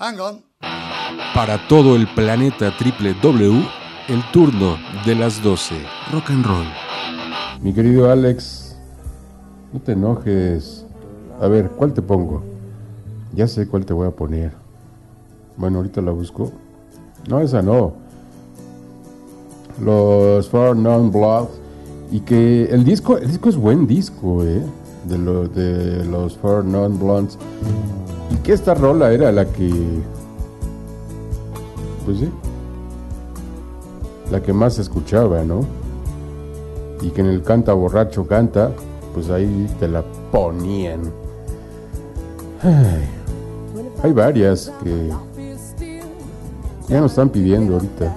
Hang on. Para todo el planeta triple W, el turno de las 12. Rock and roll. Mi querido Alex, no te enojes. A ver, ¿cuál te pongo? Ya sé cuál te voy a poner. Bueno, ahorita la busco. No, esa no. Los Four Non Blood. Y que el disco, el disco es buen disco, ¿eh? De, lo, de los Four Non Blondes. Y que esta rola era la que. Pues sí. La que más se escuchaba, ¿no? Y que en el canta borracho canta, pues ahí te la ponían. Ay, hay varias que ya nos están pidiendo ahorita.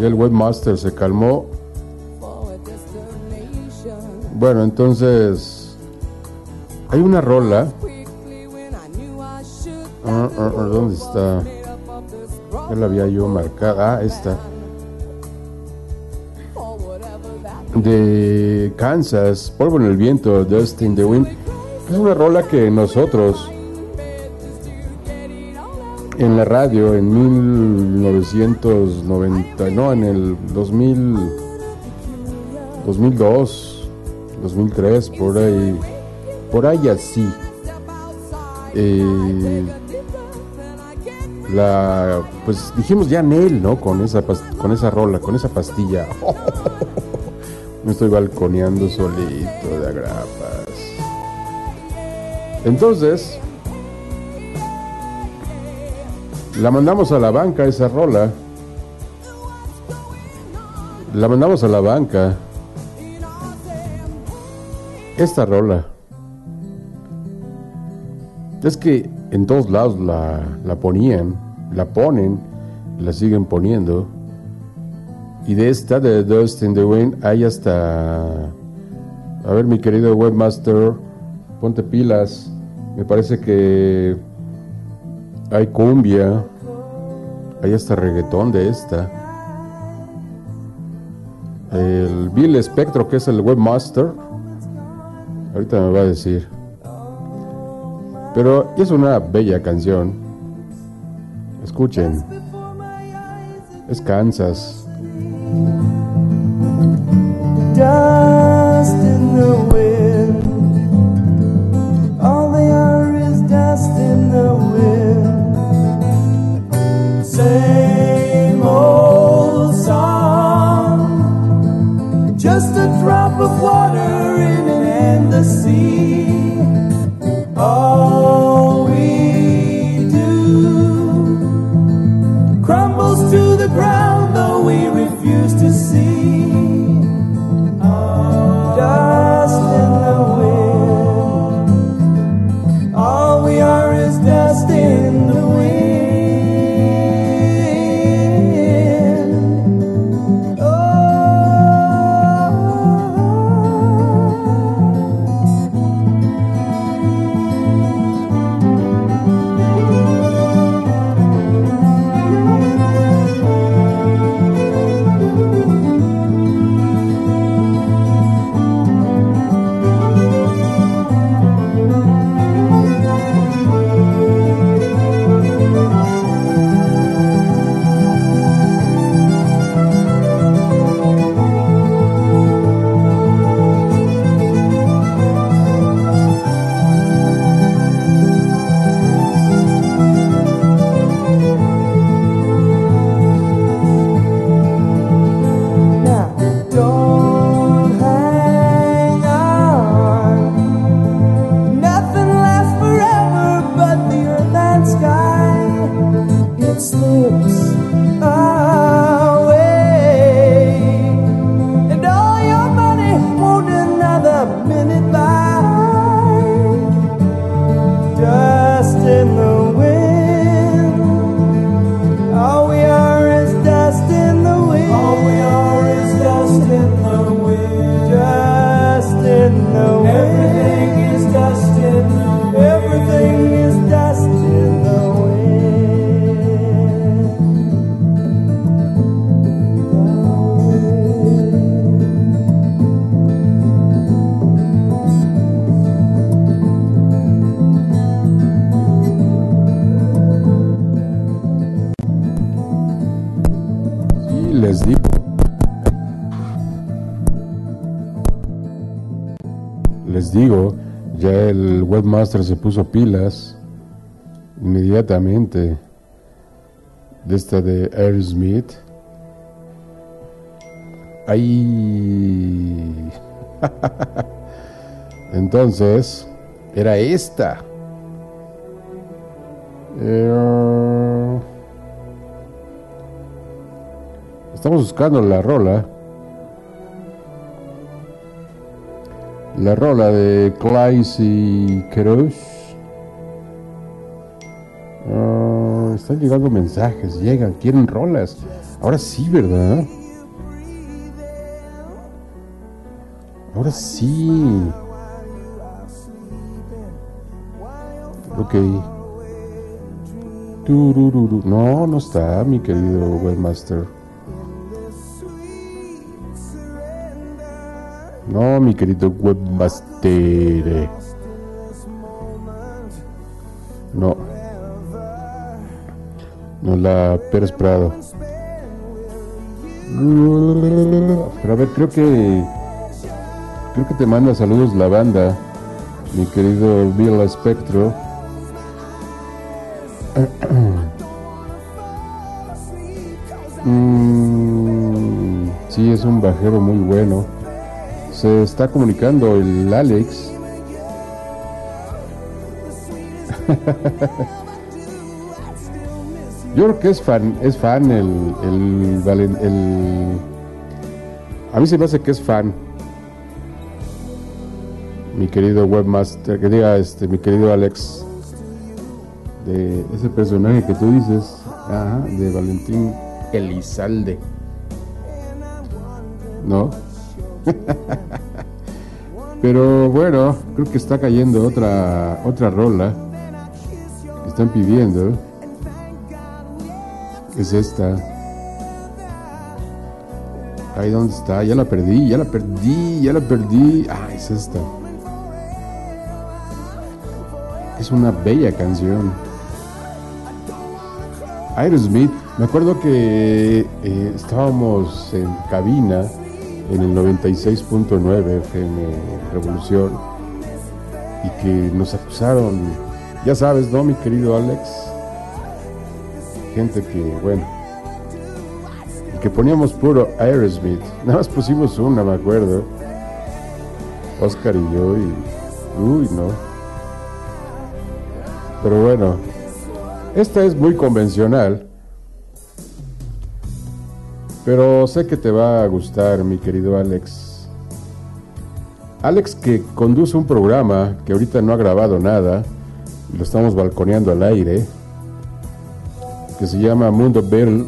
Ya el webmaster se calmó. Bueno, entonces hay una rola. Ah, ah, ah, ¿Dónde está? Ya la había yo marcada. Ah, esta. De Kansas, Polvo en el Viento, Dust in the Wind. Es una rola que nosotros en la radio en 1990, no, en el 2000, 2002, 2003, por ahí, por ahí así. Eh, la, pues dijimos ya en él, ¿no? Con esa, con esa rola, con esa pastilla. Me estoy balconeando solito de agrapas. Entonces, la mandamos a la banca esa rola. La mandamos a la banca. Esta rola. Es que en todos lados la, la ponían, la ponen, la siguen poniendo. Y de esta, de Dust in the Wind, hay hasta... A ver, mi querido webmaster, ponte pilas. Me parece que hay cumbia, hay hasta reggaetón de esta. El Bill Spectro, que es el webmaster, ahorita me va a decir. Pero es una bella canción. Escuchen. Es Kansas. Dust in the wind. All they are is dust in the wind. Same old song. Just a drop of water in an endless sea. Se puso pilas inmediatamente de esta de Aerosmith. Ahí. Entonces, era esta. Eh, estamos buscando la rola. La rola de Clays y Keroush. Ah, están llegando mensajes, llegan, quieren rolas. Ahora sí, ¿verdad? Ahora sí. Ok. No, no está, mi querido webmaster. No, mi querido webmaster. No. No la Pérez Prado. Pero a ver, creo que. Creo que te manda saludos la banda, mi querido Bill Espectro. Mm, sí, es un bajero muy bueno. Está comunicando el Alex. Yo creo que es fan, es fan el, el, el- A mí se me hace que es fan. Mi querido webmaster, que diga este, mi querido Alex de ese personaje que tú dices, ajá, de Valentín Elizalde. ¿No? Pero bueno, creo que está cayendo otra otra rola que están pidiendo. Es esta. Ahí dónde está, ya la perdí, ya la perdí, ya la perdí. Ah, es esta. Es una bella canción. Aerosmith, me acuerdo que eh, estábamos en cabina en el 96.9 FM Revolución y que nos acusaron, ya sabes, ¿no, mi querido Alex? Gente que, bueno, que poníamos puro Aerosmith, nada más pusimos una, me acuerdo, Oscar y yo, y, uy, no. Pero bueno, esta es muy convencional. Pero sé que te va a gustar, mi querido Alex. Alex que conduce un programa que ahorita no ha grabado nada, lo estamos balconeando al aire, que se llama Mundo Beetle.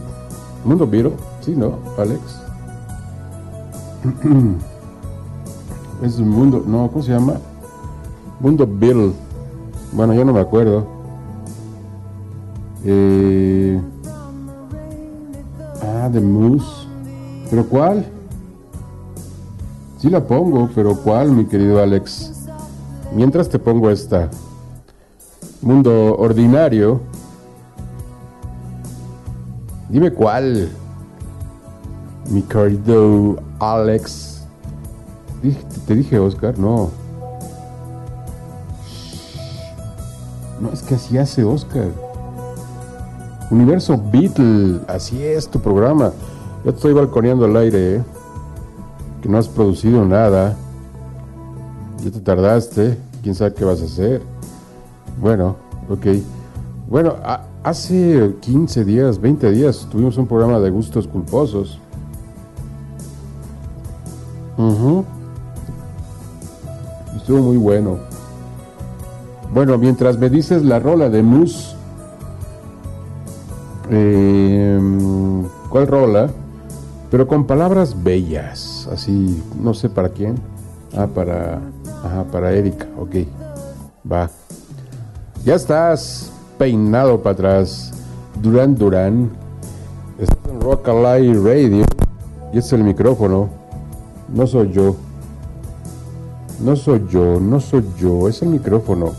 Mundo Beetle, sí, ¿no, Alex? es un mundo, no, ¿cómo se llama? Mundo Beetle. Bueno, yo no me acuerdo. Eh, de Moose. ¿Pero cuál? Sí la pongo, pero ¿cuál, mi querido Alex? Mientras te pongo esta. Mundo ordinario. Dime cuál. Mi querido Alex. Te dije Oscar, no. No, es que así hace Oscar. Universo Beatle, así es tu programa. Ya estoy balconeando al aire, ¿eh? que no has producido nada. Ya te tardaste, quién sabe qué vas a hacer. Bueno, ok. Bueno, hace 15 días, 20 días tuvimos un programa de gustos culposos. Ujú. Estuvo muy bueno. Bueno, mientras me dices la rola de Moose. Eh, ¿Cuál rola? Pero con palabras bellas, así, no sé para quién. Ah, para, ajá, para Erika, ok. Va. Ya estás peinado para atrás. Durán Durán. Estás en Rock Alive Radio. Y es el micrófono. No soy yo. No soy yo, no soy yo, es el micrófono.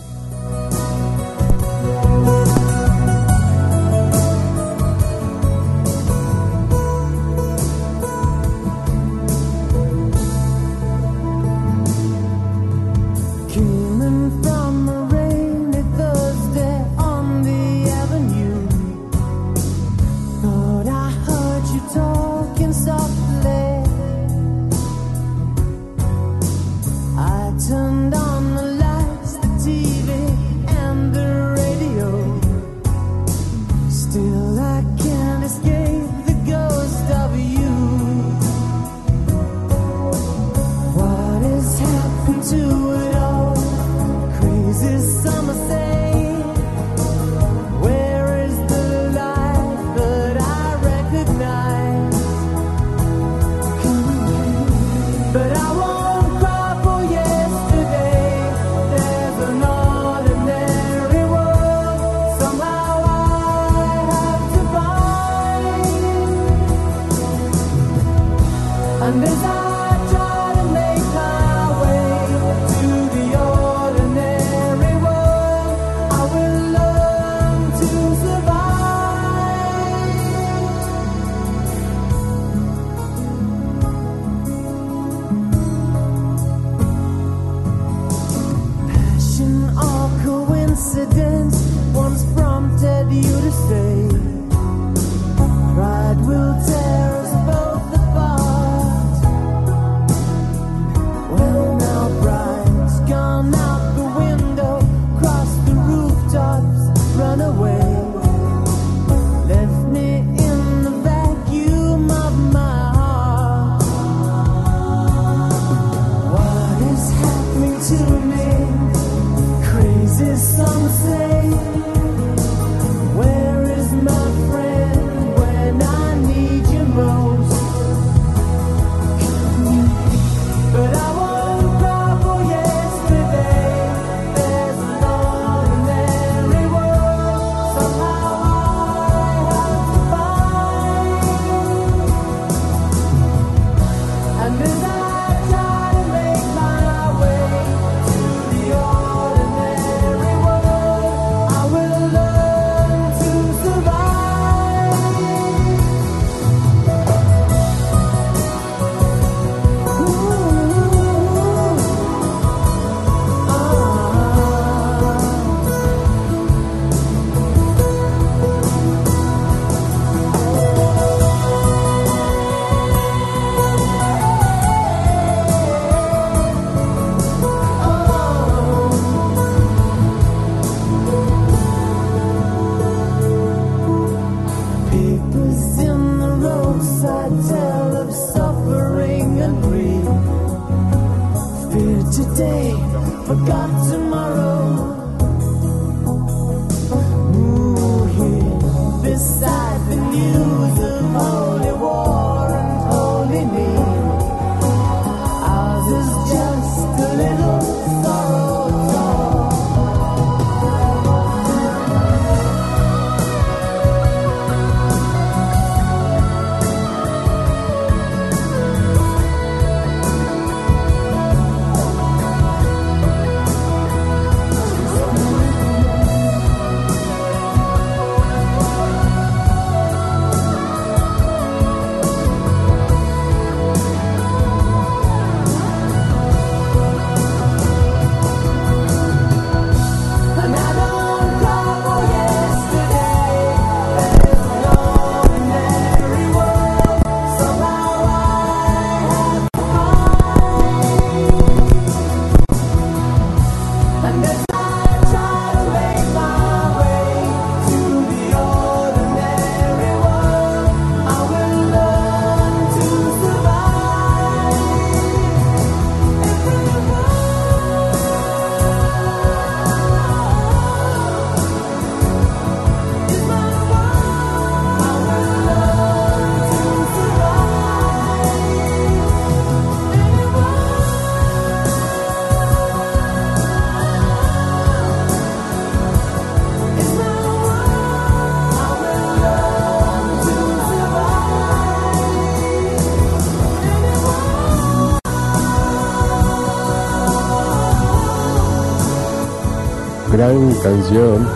Gran canción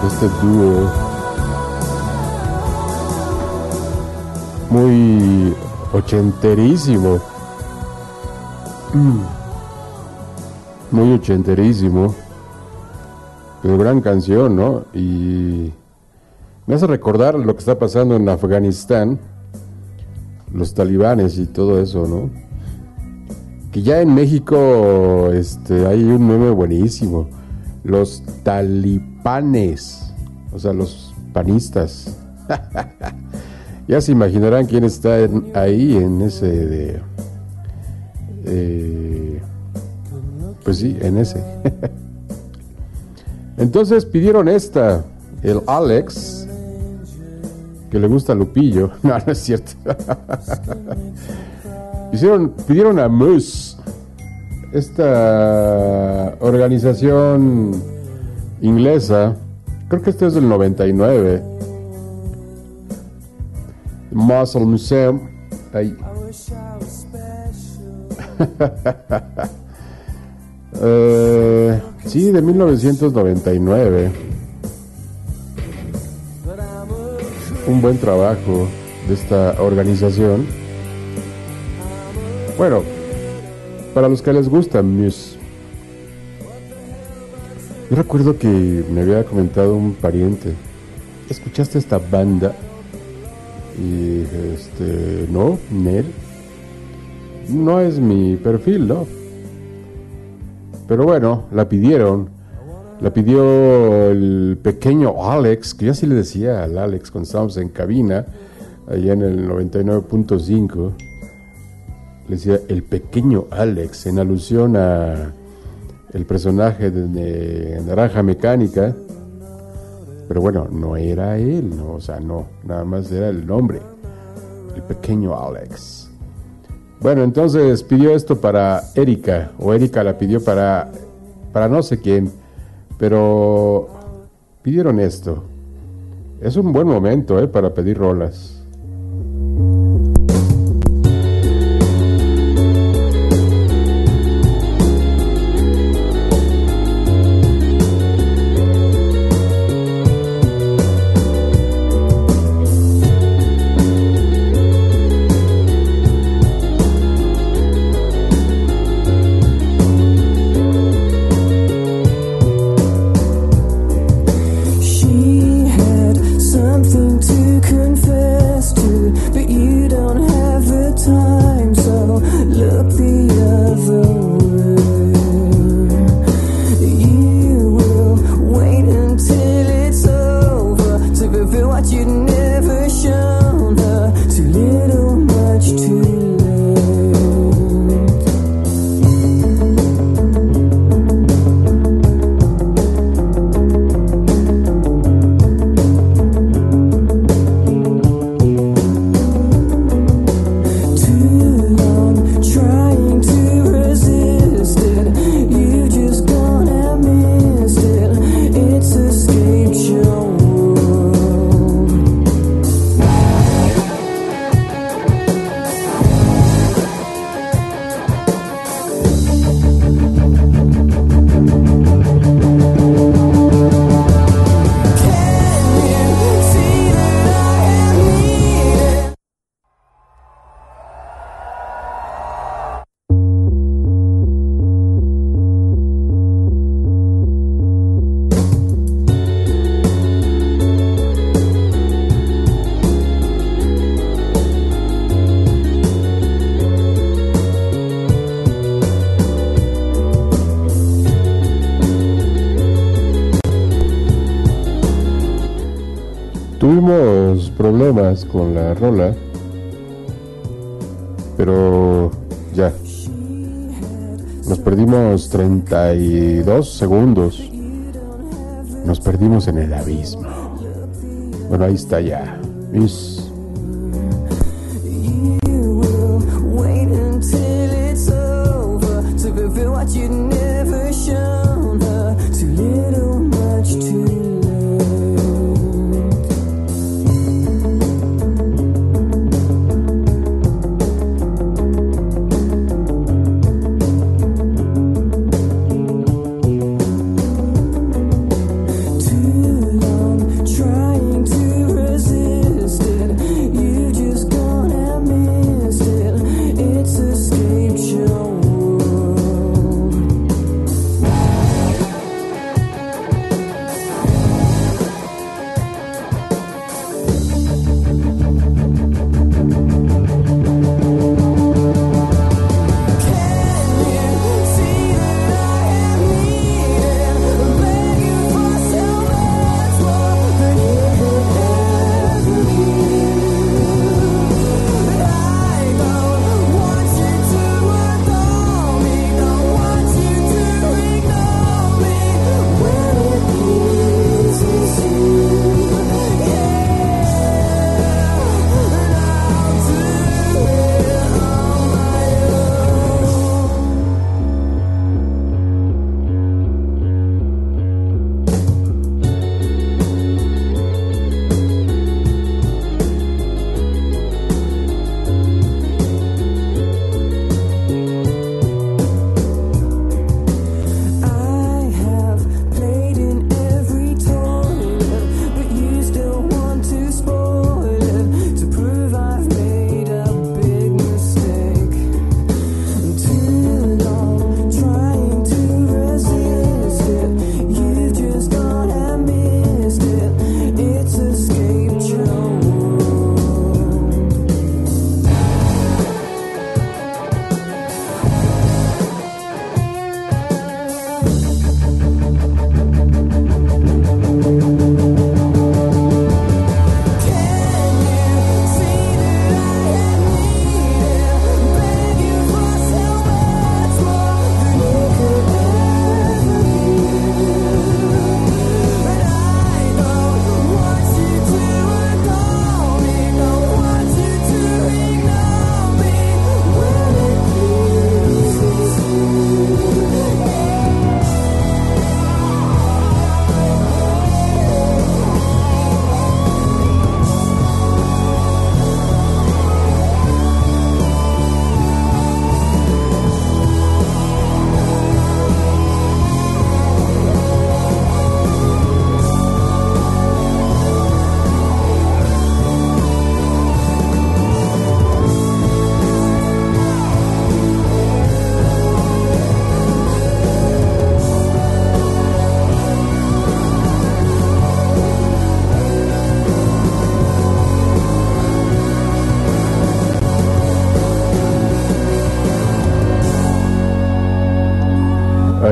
de este dúo. Muy ochenterísimo. Muy ochenterísimo. Pero gran canción, ¿no? Y me hace recordar lo que está pasando en Afganistán, los talibanes y todo eso, ¿no? Que ya en México este, hay un meme buenísimo. Los talipanes, o sea, los panistas. ya se imaginarán quién está en- ahí en ese de... eh, pues sí, en ese. Entonces pidieron esta, el Alex, que le gusta Lupillo. No, no es cierto. Hicieron, pidieron a Moose, esta organización inglesa, creo que este es del 99, Muscle Museum, ahí. Eh, sí, de 1999. Un buen trabajo de esta organización. Bueno, para los que les gusta Muse. Yo recuerdo que me había comentado un pariente ¿escuchaste esta banda? Y este, no, Nel. No es mi perfil, ¿no? Pero bueno, la pidieron. La pidió el pequeño Alex, que yo así le decía al Alex cuando estábamos en cabina, allá en el 99.5. Le decía el pequeño Alex, en alusión a el personaje de, Naranja Mecánica. Pero bueno, no era él, o sea, no, nada más era el nombre, el pequeño Alex. Bueno, entonces pidió esto para Erika, o Erika la pidió para, para no sé quién, pero pidieron esto. Es un buen momento ¿eh? para pedir rolas. Problemas con la rola, pero ya. Nos perdimos 32 segundos. Nos perdimos en el abismo. Bueno, ahí está ya.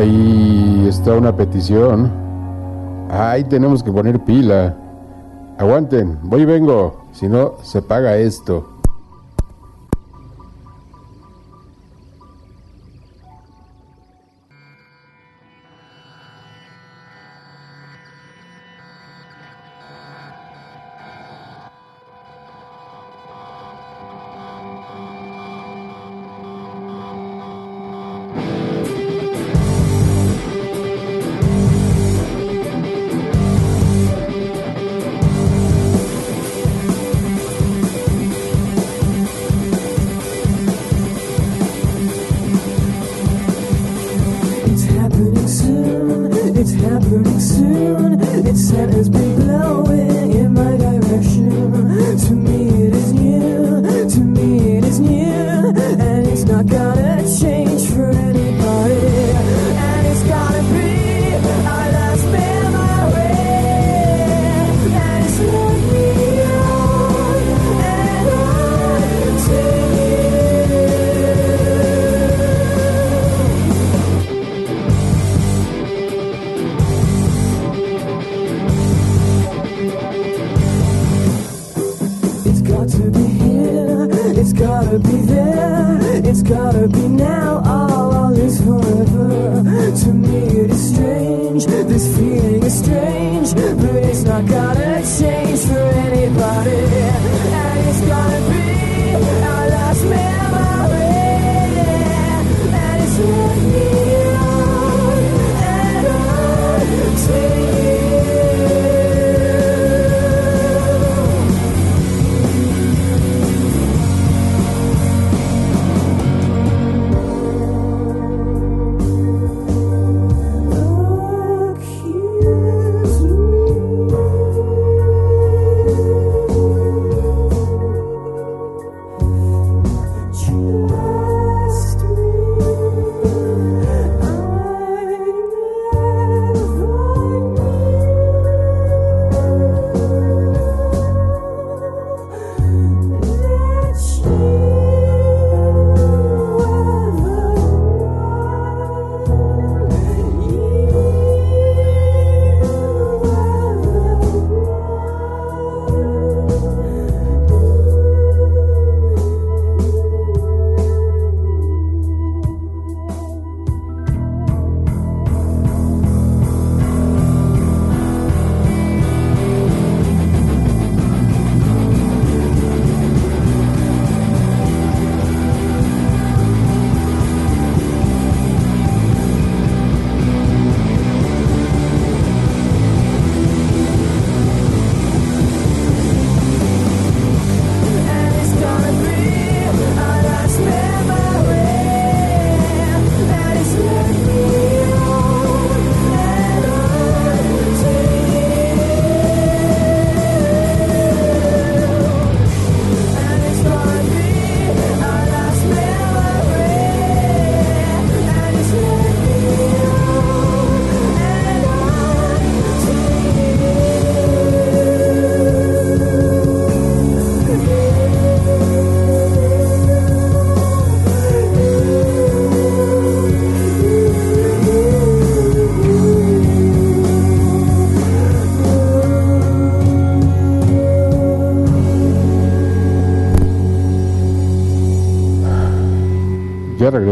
Ahí está una petición. Ahí tenemos que poner pila. Aguanten, voy y vengo. Si no, se paga esto.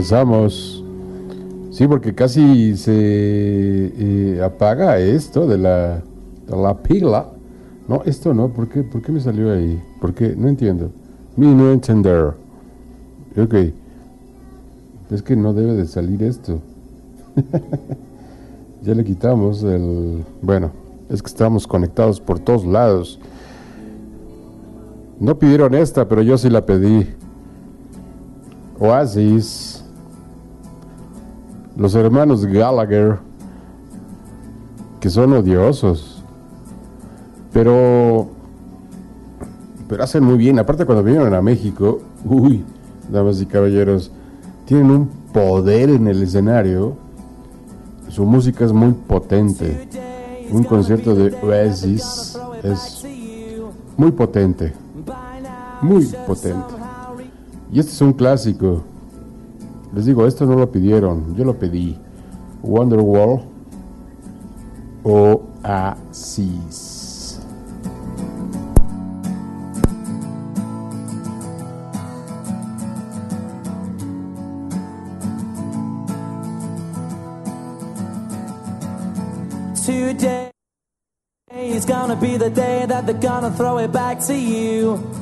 Regresamos. Sí, porque casi se eh, apaga esto de la, de la pila. No, esto no. ¿Por qué, ¿Por qué me salió ahí? ¿Por qué? No entiendo. Mi no entender. Ok. Es que no debe de salir esto. ya le quitamos el... Bueno, es que estamos conectados por todos lados. No pidieron esta, pero yo sí la pedí. Oasis, los hermanos Gallagher, que son odiosos, pero, pero hacen muy bien. Aparte cuando vinieron a México, uy, damas y caballeros, tienen un poder en el escenario. Su música es muy potente. Un concierto de Oasis es muy potente, muy potente. Y este es un clásico. Les digo, esto no lo pidieron, yo lo pedí. Wonderwall Oasis. Today is gonna be the day that they're gonna throw it back to you.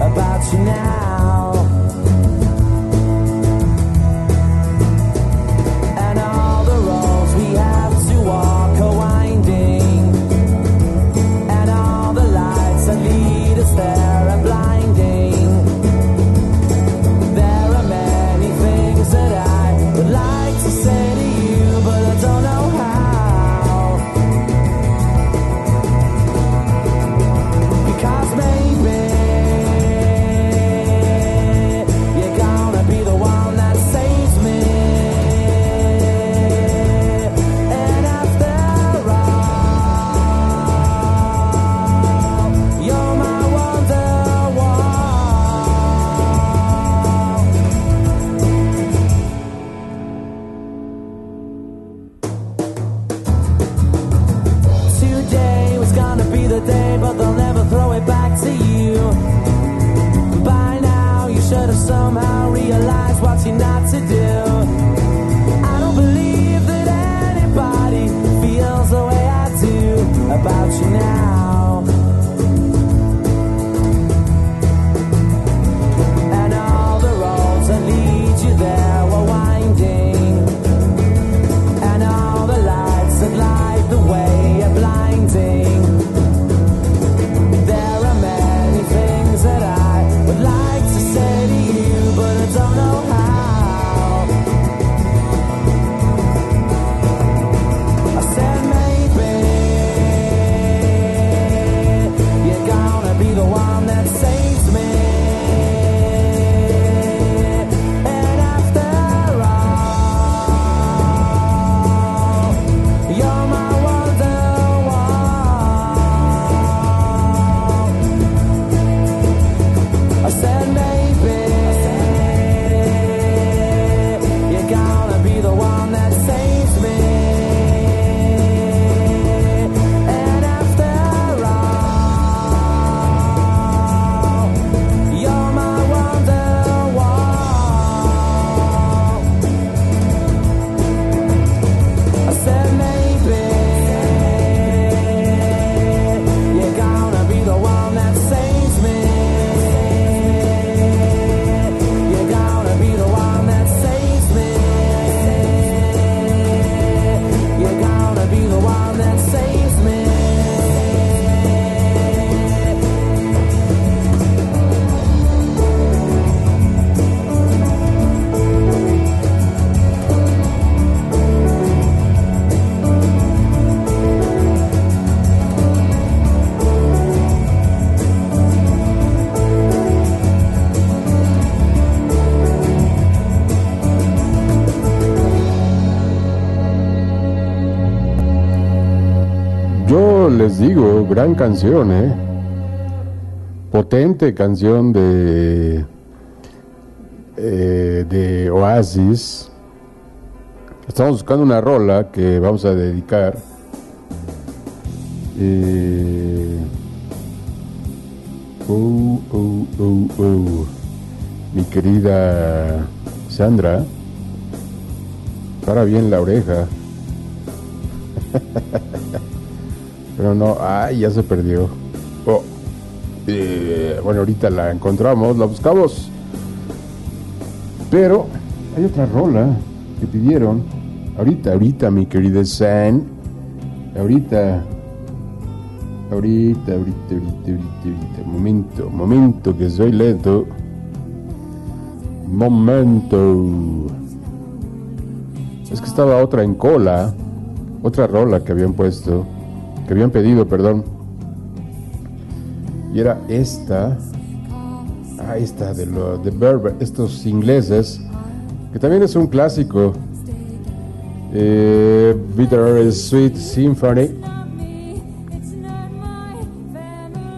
about you now. Digo, gran canción, ¿eh? Potente canción de, eh, de Oasis. Estamos buscando una rola que vamos a dedicar. Eh, oh, oh, oh, oh. Mi querida Sandra, para bien la oreja. Pero no, ay, ya se perdió. Oh. Bueno, ahorita la encontramos, la buscamos. Pero hay otra rola que pidieron. Ahorita, ahorita, mi querida San. Ahorita. Ahorita, ahorita, ahorita, ahorita, ahorita. Momento, momento, que soy lento. Momento. Es que estaba otra en cola, otra rola que habían puesto, que habían pedido, perdón. Y era esta, ah, esta de, lo, de Berber, estos ingleses, que también es un clásico. Eh, Bitter Sweet Symphony.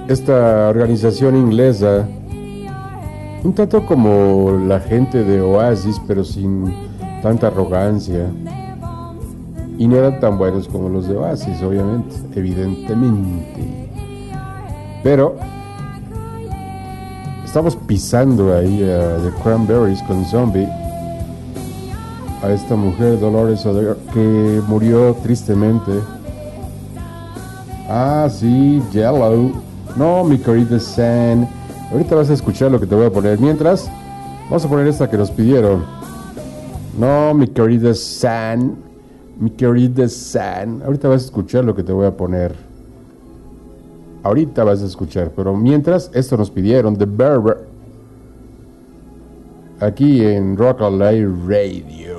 Esta organización inglesa, un tanto como la gente de Oasis, pero sin tanta arrogancia. Y no eran tan buenos como los de Oasis, obviamente, evidentemente. Pero estamos pisando ahí a The Cranberries con Zombie. A esta mujer, Dolores O'Donnell, que murió tristemente. Ah, sí, Yellow. No, mi querida San. Ahorita vas a escuchar lo que te voy a poner. Mientras, vamos a poner esta que nos pidieron. No, mi querida San. Mi querida San. Ahorita vas a escuchar lo que te voy a poner. Ahorita vas a escuchar. Pero mientras, esto nos pidieron. The Berber. Aquí en Rock Alive Radio.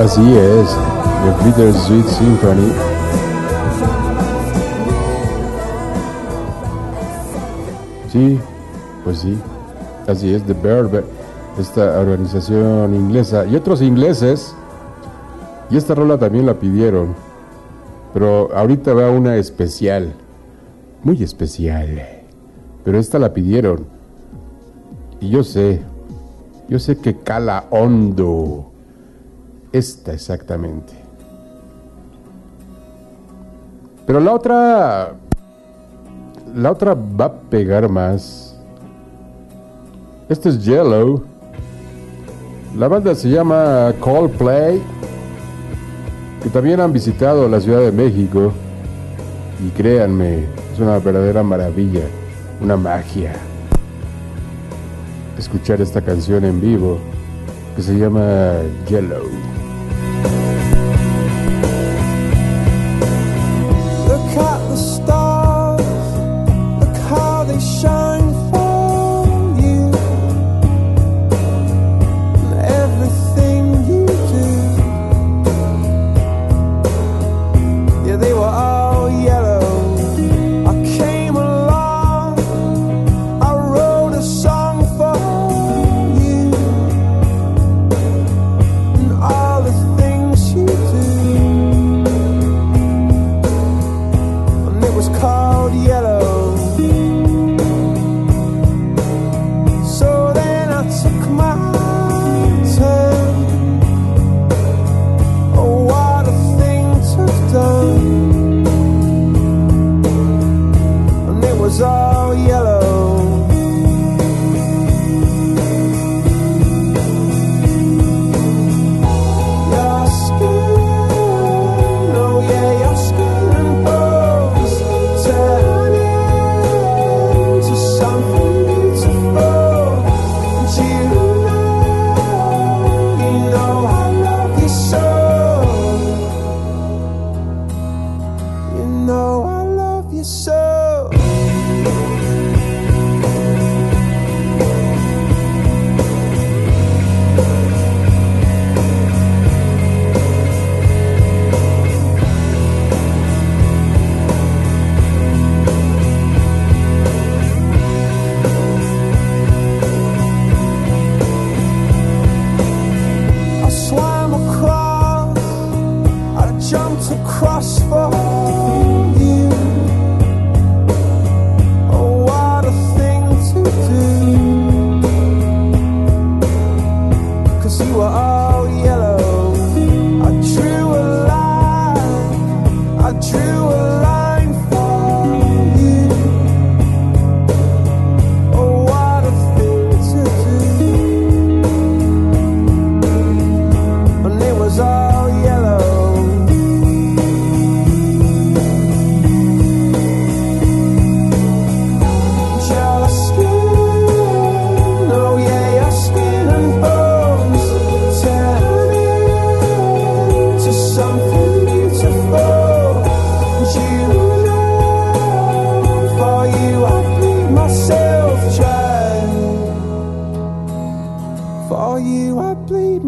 Así es, The Bittersweet Symphony. Sí, pues sí, así es, The Verve, esta organización inglesa y otros ingleses. Y esta rola también la pidieron, pero ahorita va una especial, muy especial. Pero esta la pidieron. Y yo sé, yo sé que cala hondo esta exactamente. Pero la otra, la otra va a pegar más. Este es Yellow. La banda se llama Coldplay, que también han visitado la Ciudad de México. Y créanme, es una verdadera maravilla, una magia. Escuchar esta canción en vivo que se llama Yellow.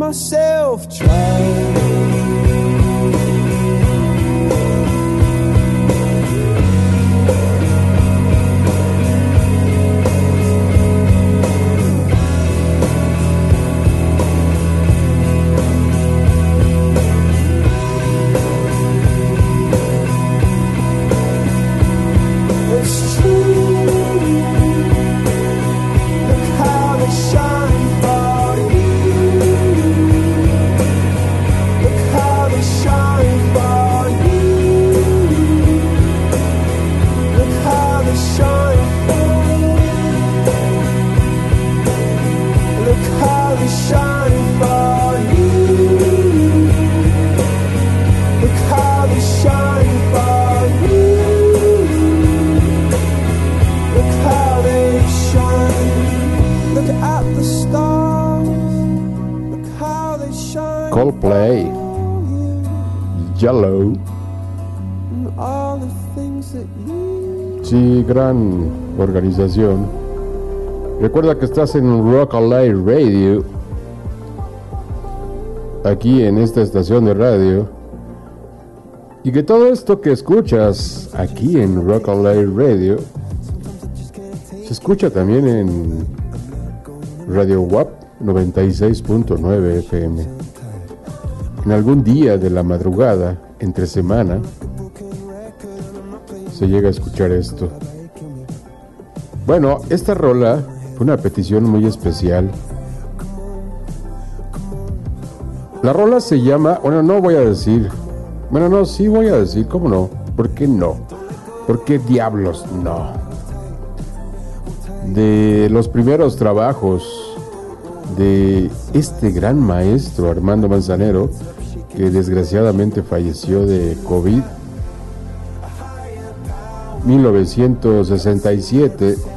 myself trying. gran organización. Recuerda que estás en Rock Alive Radio, aquí en esta estación de radio, y que todo esto que escuchas aquí en Rock Alive Radio se escucha también en Radio WAP 96.9 FM. En algún día de la madrugada, entre semana, se llega a escuchar esto. Bueno, esta rola fue una petición muy especial. La rola se llama, bueno, no voy a decir, bueno, no, sí voy a decir, ¿cómo no? ¿Por qué no? ¿Por qué diablos no? De los primeros trabajos de este gran maestro Armando Manzanero, que desgraciadamente falleció de COVID 1967.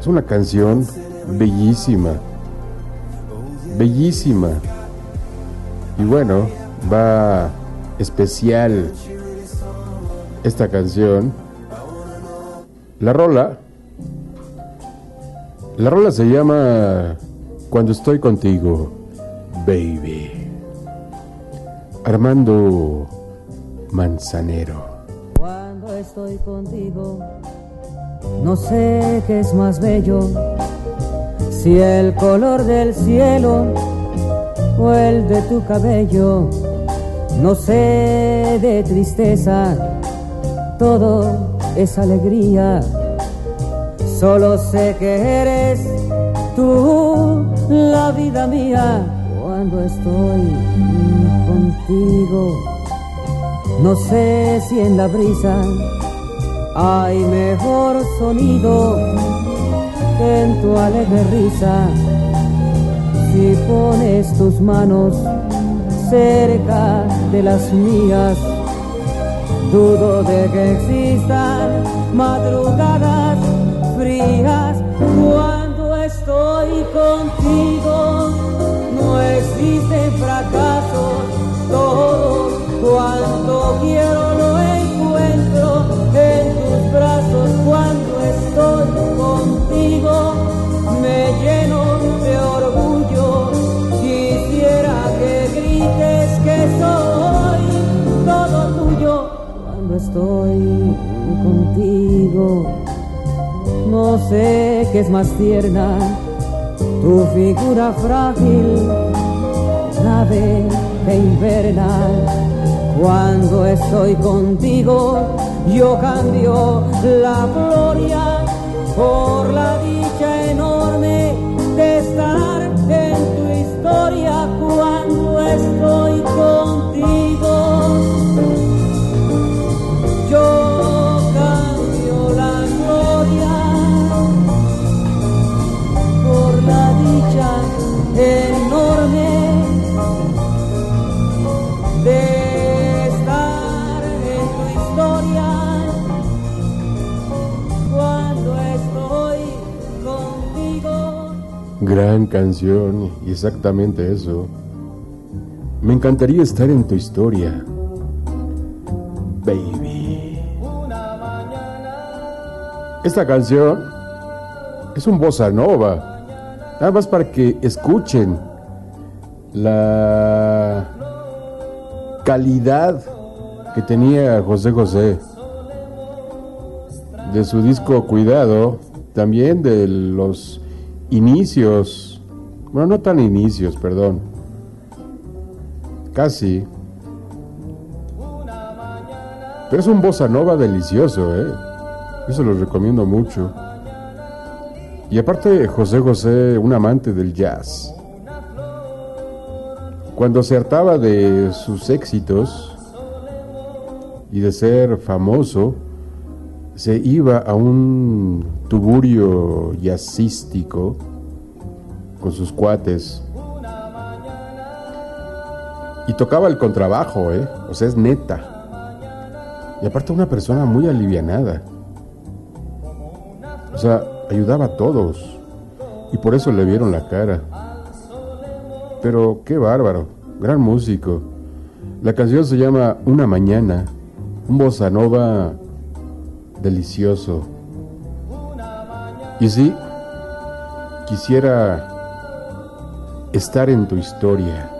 Es una canción bellísima, bellísima. Y bueno, va especial esta canción. La rola, la rola se llama Cuando estoy contigo, baby. Armando Manzanero. Cuando estoy contigo, no sé qué es más bello, si el color del cielo o el de tu cabello. No sé de tristeza, todo es alegría. Solo sé que eres tú la vida mía cuando estoy contigo. No sé si en la brisa hay mejor sonido en tu alegre risa. Si pones tus manos cerca de las mías, dudo de que existan madrugadas frías cuando estoy contigo. No existen fracasos, todos cuanto quiero lo encuentro cuando estoy contigo. Me lleno de orgullo, quisiera que grites que soy todo tuyo cuando estoy contigo. No sé qué es más tierna, tu figura frágil, nave que inverna. Cuando estoy contigo, yo cambio la gloria por la dicha enorme de estar en tu historia. Cuando estoy Gran canción, y exactamente eso. Me encantaría estar en tu historia. Baby. Esta canción es un bossa nova. Nada más para que escuchen la calidad que tenía José José de su disco Cuidado, también de los inicios, bueno, no tan inicios, perdón, casi, pero es un bossa nova delicioso, ¿eh? Eso lo recomiendo mucho. Y aparte, José José, un amante del jazz. Cuando se hartaba de sus éxitos y de ser famoso, se iba a un tuburio jazzístico con sus cuates y tocaba el contrabajo, ¿eh? O sea, es neta. Y aparte una persona muy alivianada. O sea, ayudaba a todos. Y por eso le vieron la cara. Pero qué bárbaro, gran músico. La canción se llama Una mañana, un bossa nova delicioso. Y sí, quisiera estar en tu historia.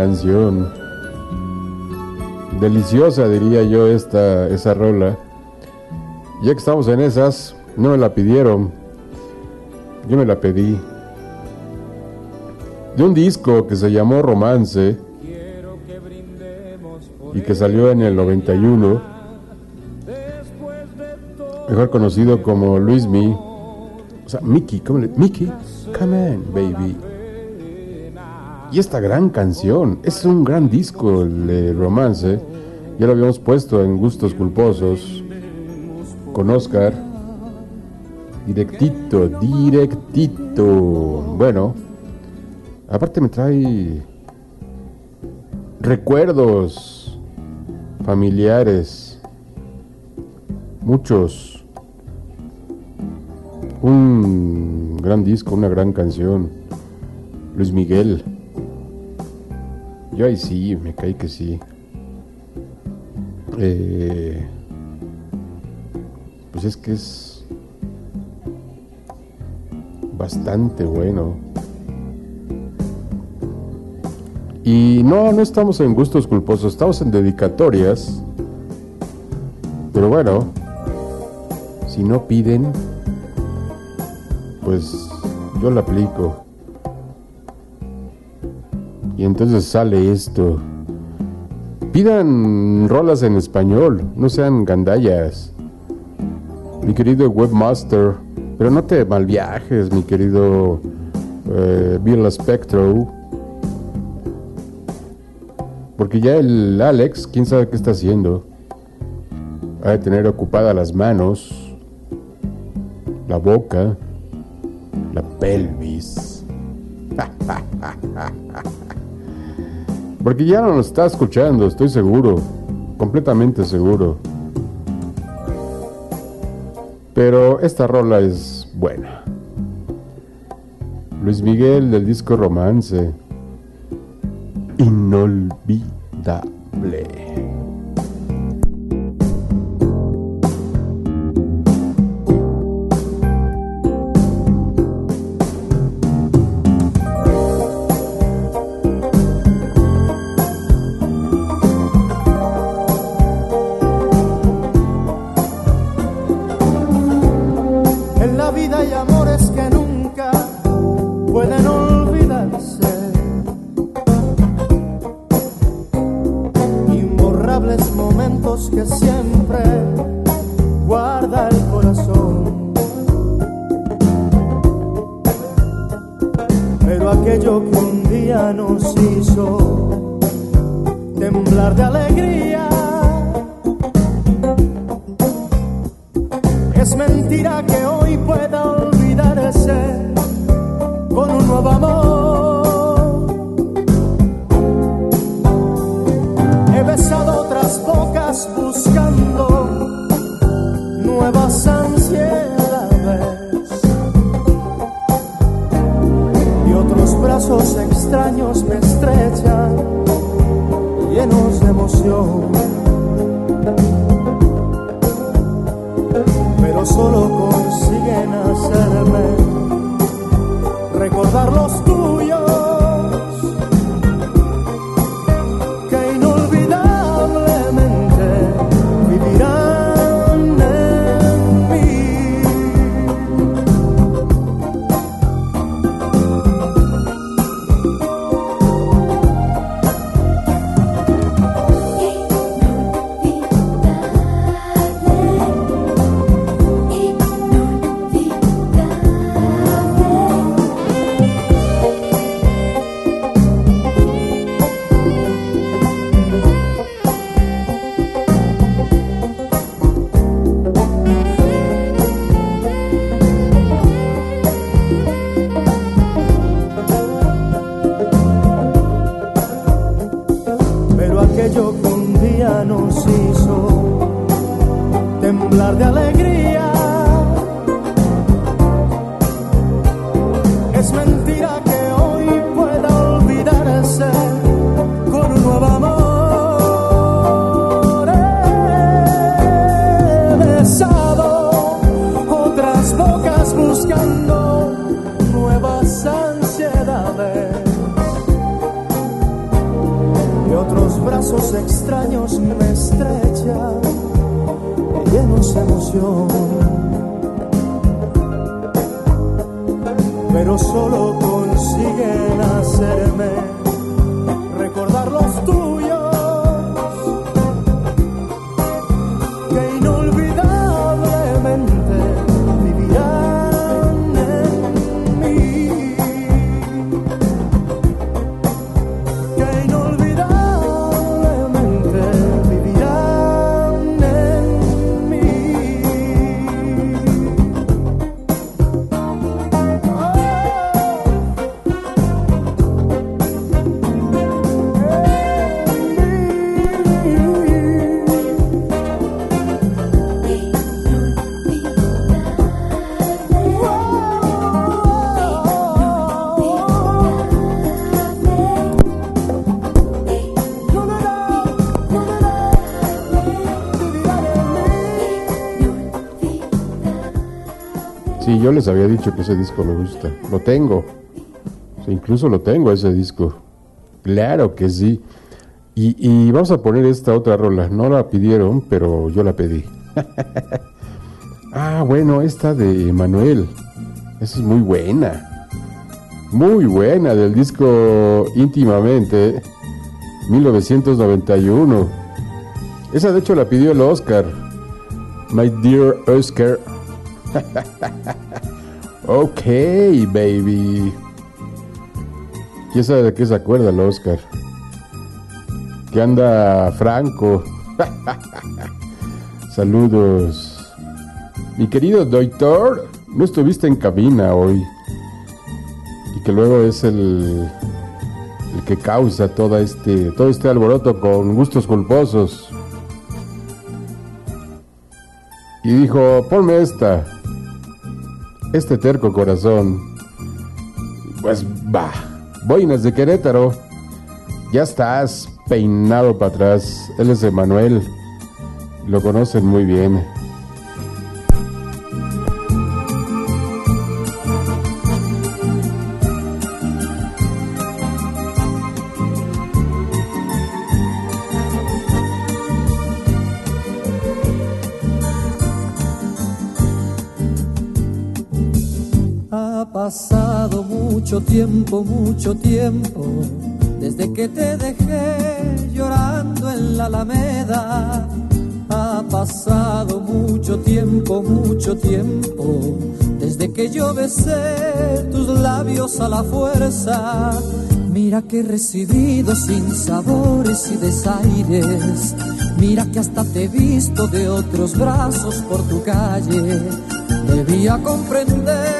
Canción. Deliciosa, diría yo, esta, esa rola. Ya que estamos en esas, no me la pidieron. Yo me la pedí. De un disco que se llamó Romance y que salió en el 91, mejor conocido como Luis Mi. O sea, Mickey, ¿cómo le? Mickey, come on, baby. Y esta gran canción, es un gran disco el romance, ya lo habíamos puesto en Gustos Culposos con Oscar. Directito, directito. Bueno, aparte me trae recuerdos familiares, muchos. Un gran disco, una gran canción. Luis Miguel. Yo ahí sí, me caí que sí. Eh, pues es que es bastante bueno. Y no, no estamos en gustos culposos, estamos en dedicatorias. Pero bueno, si no piden, pues yo la aplico. Y entonces sale esto. Pidan rolas en español, no sean gandallas. Mi querido webmaster, pero no te malviajes, mi querido eh, Bill Spectro. Porque ya el Alex, quién sabe qué está haciendo. Ha de tener ocupadas las manos, la boca, la pelvis. Porque ya no nos está escuchando, estoy seguro, completamente seguro. Pero esta rola es buena. Luis Miguel del disco Romance. Inolvidable. Que siempre guarda el corazón. Pero aquello que un día nos hizo temblar de alegría. Es mentira que hoy pueda olvidarse con un nuevo amor. Bocas buscando nuevas ansiedades. Y otros brazos extraños me estrechan, llenos de emoción. pero solo consiguen hacerme recordar los tuyos Pero solo consiguen hacerme Yo les había dicho que ese disco me gusta. Lo tengo. Sí, incluso lo tengo ese disco. Claro que sí. Y, y vamos a poner esta otra rola. No la pidieron, pero yo la pedí. ah, bueno, esta de Manuel. Esa es muy buena. Muy buena del disco íntimamente. 1991. Esa de hecho la pidió el Oscar. My dear Oscar. ok, baby. ¿Quién sabe de qué se acuerda el Oscar? Que anda Franco. Saludos. Mi querido doctor, no estuviste en cabina hoy. Y que luego es el, el que causa toda este, todo este alboroto con gustos culposos. Y dijo, ponme esta. Este terco corazón. Pues va. Boinas de Querétaro. Ya estás peinado para atrás. Él es Emanuel. Lo conocen muy bien. Mucho tiempo, desde que te dejé llorando en la alameda. Ha pasado mucho tiempo, mucho tiempo, desde que yo besé tus labios a la fuerza. Mira que he recibido sin sabores y desaires. Mira que hasta te he visto de otros brazos por tu calle. Debía comprender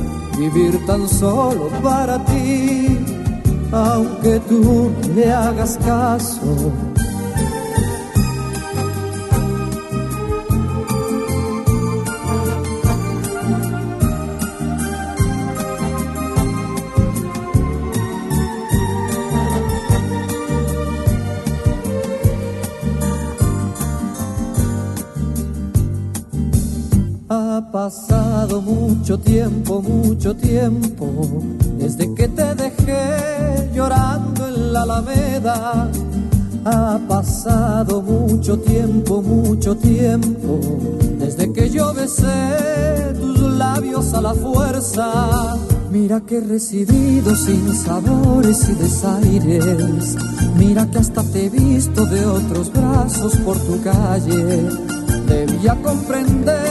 vivir tan solo para ti, aunque tú le hagas caso. Mucho tiempo, mucho tiempo, desde que te dejé llorando en la alameda. Ha pasado mucho tiempo, mucho tiempo, desde que yo besé tus labios a la fuerza. Mira que he residido sin sabores y desaires. Mira que hasta te he visto de otros brazos por tu calle. Debía comprender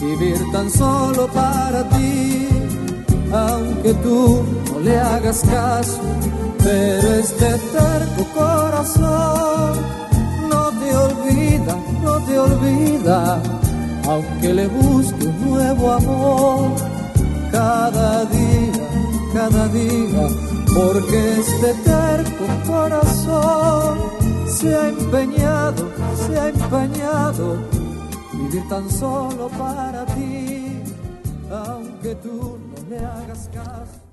vivir tan solo para ti, aunque tú no le hagas caso, pero este terco corazón no te olvida, no te olvida, aunque le busque un nuevo amor cada día cada día, porque este terco corazón se ha empeñado, se ha empeñado vivir tan solo para ti, aunque tú no le hagas caso.